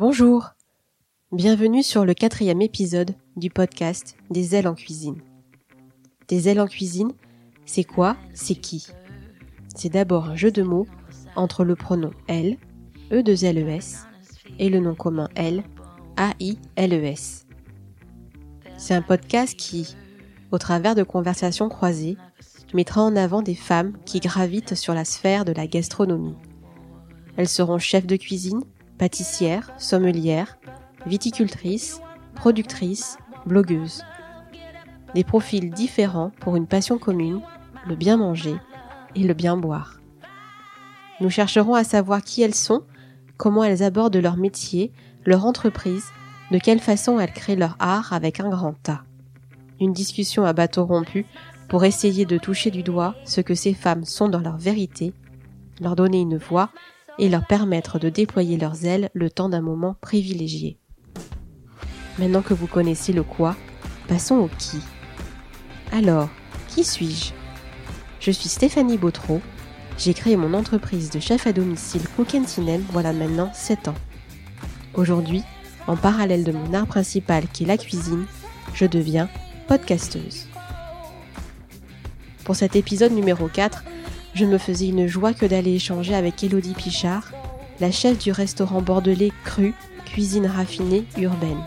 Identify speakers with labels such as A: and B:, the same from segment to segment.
A: Bonjour, bienvenue sur le quatrième épisode du podcast Des ailes en cuisine. Des ailes en cuisine, c'est quoi C'est qui? C'est d'abord un jeu de mots entre le pronom elle, e 2 l e s et le nom commun elle, a i l e s. C'est un podcast qui, au travers de conversations croisées, mettra en avant des femmes qui gravitent sur la sphère de la gastronomie. Elles seront chefs de cuisine, pâtissières, sommelières, viticultrices, productrices, blogueuses. Des profils différents pour une passion commune, le bien manger et le bien boire. Nous chercherons à savoir qui elles sont, comment elles abordent leur métier, leur entreprise, de quelle façon elles créent leur art avec un grand A. Une discussion à bateau rompu pour essayer de toucher du doigt ce que ces femmes sont dans leur vérité, leur donner une voix et leur permettre de déployer leurs ailes le temps d'un moment privilégié. Maintenant que vous connaissez le quoi, passons au qui. Alors, qui suis-je? Je suis Stéphanie Bautreau. J'ai créé mon entreprise de chef à domicile Cookentinen voilà maintenant 7 ans. Aujourd'hui, en parallèle de mon art principal qui est la cuisine, je deviens podcasteuse. Pour cet épisode numéro 4, je me faisais une joie que d'aller échanger avec Elodie Pichard, la chef du restaurant bordelais Cru, cuisine raffinée urbaine.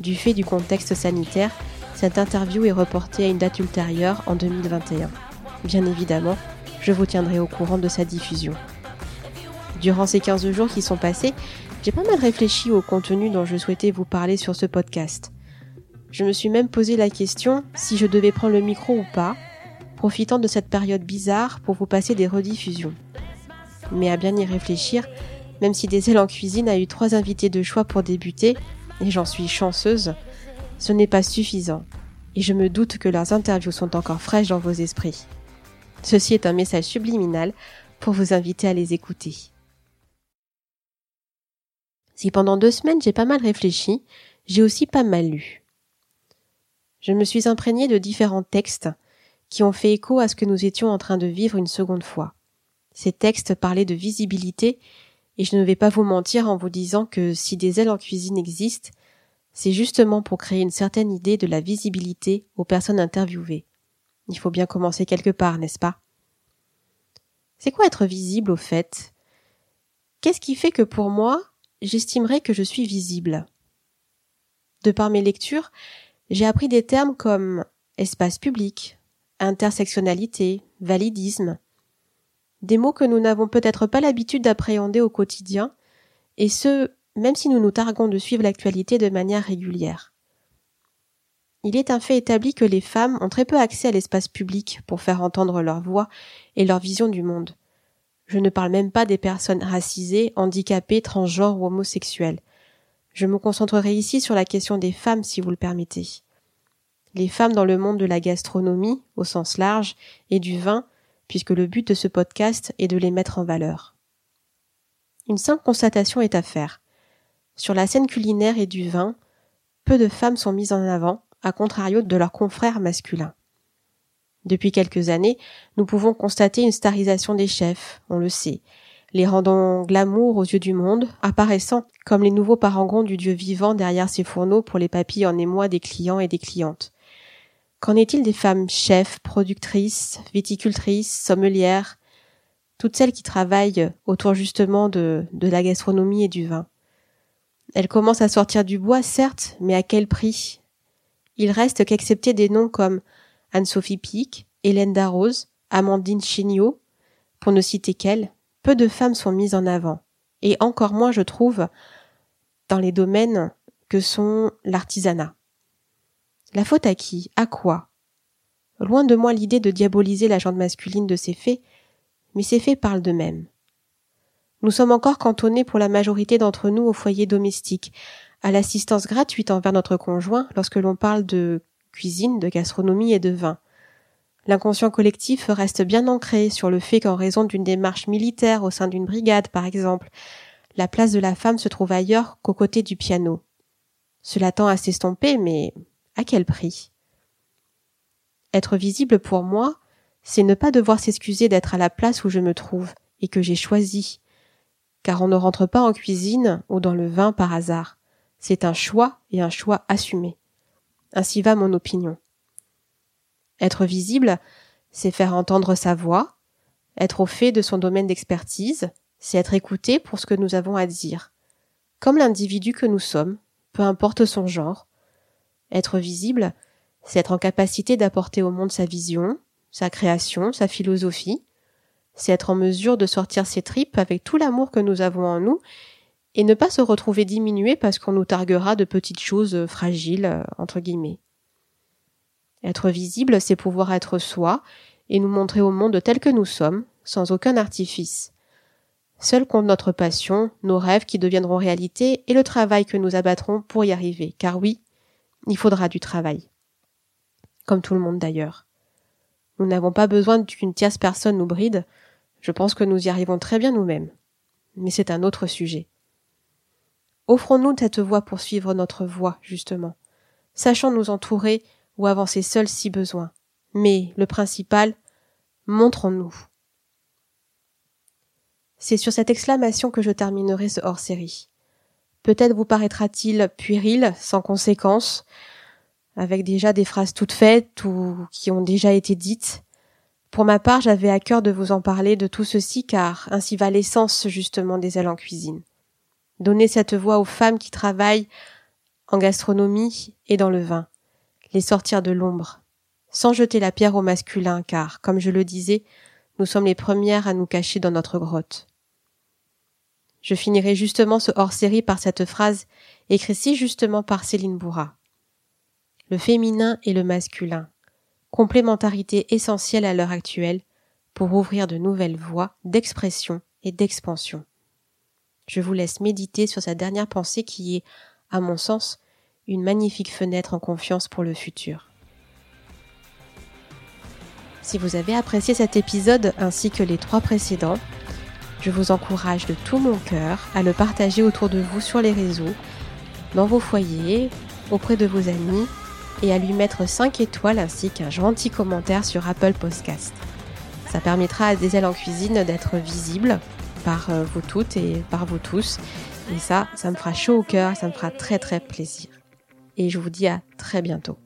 A: Du fait du contexte sanitaire, cette interview est reportée à une date ultérieure en 2021. Bien évidemment, je vous tiendrai au courant de sa diffusion. Durant ces 15 jours qui sont passés, j'ai pas mal réfléchi au contenu dont je souhaitais vous parler sur ce podcast. Je me suis même posé la question si je devais prendre le micro ou pas, profitant de cette période bizarre pour vous passer des rediffusions. Mais à bien y réfléchir, même si Des ailes en cuisine a eu trois invités de choix pour débuter, et j'en suis chanceuse, ce n'est pas suffisant, et je me doute que leurs interviews sont encore fraîches dans vos esprits. Ceci est un message subliminal pour vous inviter à les écouter. Si pendant deux semaines j'ai pas mal réfléchi, j'ai aussi pas mal lu. Je me suis imprégnée de différents textes qui ont fait écho à ce que nous étions en train de vivre une seconde fois. Ces textes parlaient de visibilité, et je ne vais pas vous mentir en vous disant que si des ailes en cuisine existent, c'est justement pour créer une certaine idée de la visibilité aux personnes interviewées. Il faut bien commencer quelque part, n'est-ce pas? C'est quoi être visible au fait? Qu'est-ce qui fait que pour moi, j'estimerais que je suis visible? De par mes lectures, j'ai appris des termes comme espace public, intersectionnalité, validisme. Des mots que nous n'avons peut-être pas l'habitude d'appréhender au quotidien, et ce, même si nous nous targuons de suivre l'actualité de manière régulière. Il est un fait établi que les femmes ont très peu accès à l'espace public pour faire entendre leur voix et leur vision du monde. Je ne parle même pas des personnes racisées, handicapées, transgenres ou homosexuelles. Je me concentrerai ici sur la question des femmes si vous le permettez les femmes dans le monde de la gastronomie, au sens large, et du vin, puisque le but de ce podcast est de les mettre en valeur. Une simple constatation est à faire. Sur la scène culinaire et du vin, peu de femmes sont mises en avant, à contrario de leurs confrères masculins. Depuis quelques années, nous pouvons constater une starisation des chefs, on le sait, les rendant glamour aux yeux du monde, apparaissant comme les nouveaux parangons du dieu vivant derrière ses fourneaux pour les papilles en émoi des clients et des clientes. Qu'en est-il des femmes chefs, productrices, viticultrices, sommelières, toutes celles qui travaillent autour justement de, de la gastronomie et du vin? Elles commencent à sortir du bois, certes, mais à quel prix? Il reste qu'excepté des noms comme Anne-Sophie Pic, Hélène Darroze, Amandine Chignot, pour ne citer qu'elles, peu de femmes sont mises en avant, et encore moins, je trouve, dans les domaines que sont l'artisanat. La faute à qui? À quoi? Loin de moi l'idée de diaboliser la jante masculine de ces faits, mais ces faits parlent d'eux-mêmes. Nous sommes encore cantonnés pour la majorité d'entre nous au foyer domestique, à l'assistance gratuite envers notre conjoint lorsque l'on parle de cuisine, de gastronomie et de vin. L'inconscient collectif reste bien ancré sur le fait qu'en raison d'une démarche militaire au sein d'une brigade, par exemple, la place de la femme se trouve ailleurs qu'aux côtés du piano. Cela tend à s'estomper, mais à quel prix? Être visible pour moi, c'est ne pas devoir s'excuser d'être à la place où je me trouve et que j'ai choisi. car on ne rentre pas en cuisine ou dans le vin par hasard. C'est un choix et un choix assumé. Ainsi va mon opinion. Être visible, c'est faire entendre sa voix, être au fait de son domaine d'expertise, c'est être écouté pour ce que nous avons à dire. Comme l'individu que nous sommes, peu importe son genre. Être visible, c'est être en capacité d'apporter au monde sa vision, sa création, sa philosophie. C'est être en mesure de sortir ses tripes avec tout l'amour que nous avons en nous et ne pas se retrouver diminué parce qu'on nous targuera de petites choses fragiles, entre guillemets. Être visible, c'est pouvoir être soi et nous montrer au monde tel que nous sommes, sans aucun artifice. Seul compte notre passion, nos rêves qui deviendront réalité et le travail que nous abattrons pour y arriver, car oui, il faudra du travail. Comme tout le monde d'ailleurs. Nous n'avons pas besoin qu'une tierce personne nous bride, je pense que nous y arrivons très bien nous-mêmes. Mais c'est un autre sujet. Offrons-nous cette voie pour suivre notre voie, justement. Sachons nous entourer ou avancer seuls si besoin. Mais le principal, montrons-nous. C'est sur cette exclamation que je terminerai ce hors-série. Peut-être vous paraîtra-t-il puéril, sans conséquence, avec déjà des phrases toutes faites ou qui ont déjà été dites. Pour ma part, j'avais à cœur de vous en parler de tout ceci car ainsi va l'essence justement des ailes en cuisine. Donner cette voix aux femmes qui travaillent en gastronomie et dans le vin. Les sortir de l'ombre, sans jeter la pierre au masculin, car, comme je le disais, nous sommes les premières à nous cacher dans notre grotte. Je finirai justement ce hors-série par cette phrase écrite si justement par Céline Bourra. Le féminin et le masculin, complémentarité essentielle à l'heure actuelle pour ouvrir de nouvelles voies d'expression et d'expansion. Je vous laisse méditer sur sa dernière pensée qui est, à mon sens, une magnifique fenêtre en confiance pour le futur. Si vous avez apprécié cet épisode ainsi que les trois précédents, je vous encourage de tout mon cœur à le partager autour de vous sur les réseaux, dans vos foyers, auprès de vos amis et à lui mettre 5 étoiles ainsi qu'un gentil commentaire sur Apple Podcast. Ça permettra à Des ailes en cuisine d'être visible par euh, vous toutes et par vous tous. Et ça, ça me fera chaud au cœur, ça me fera très très plaisir. Et je vous dis à très bientôt.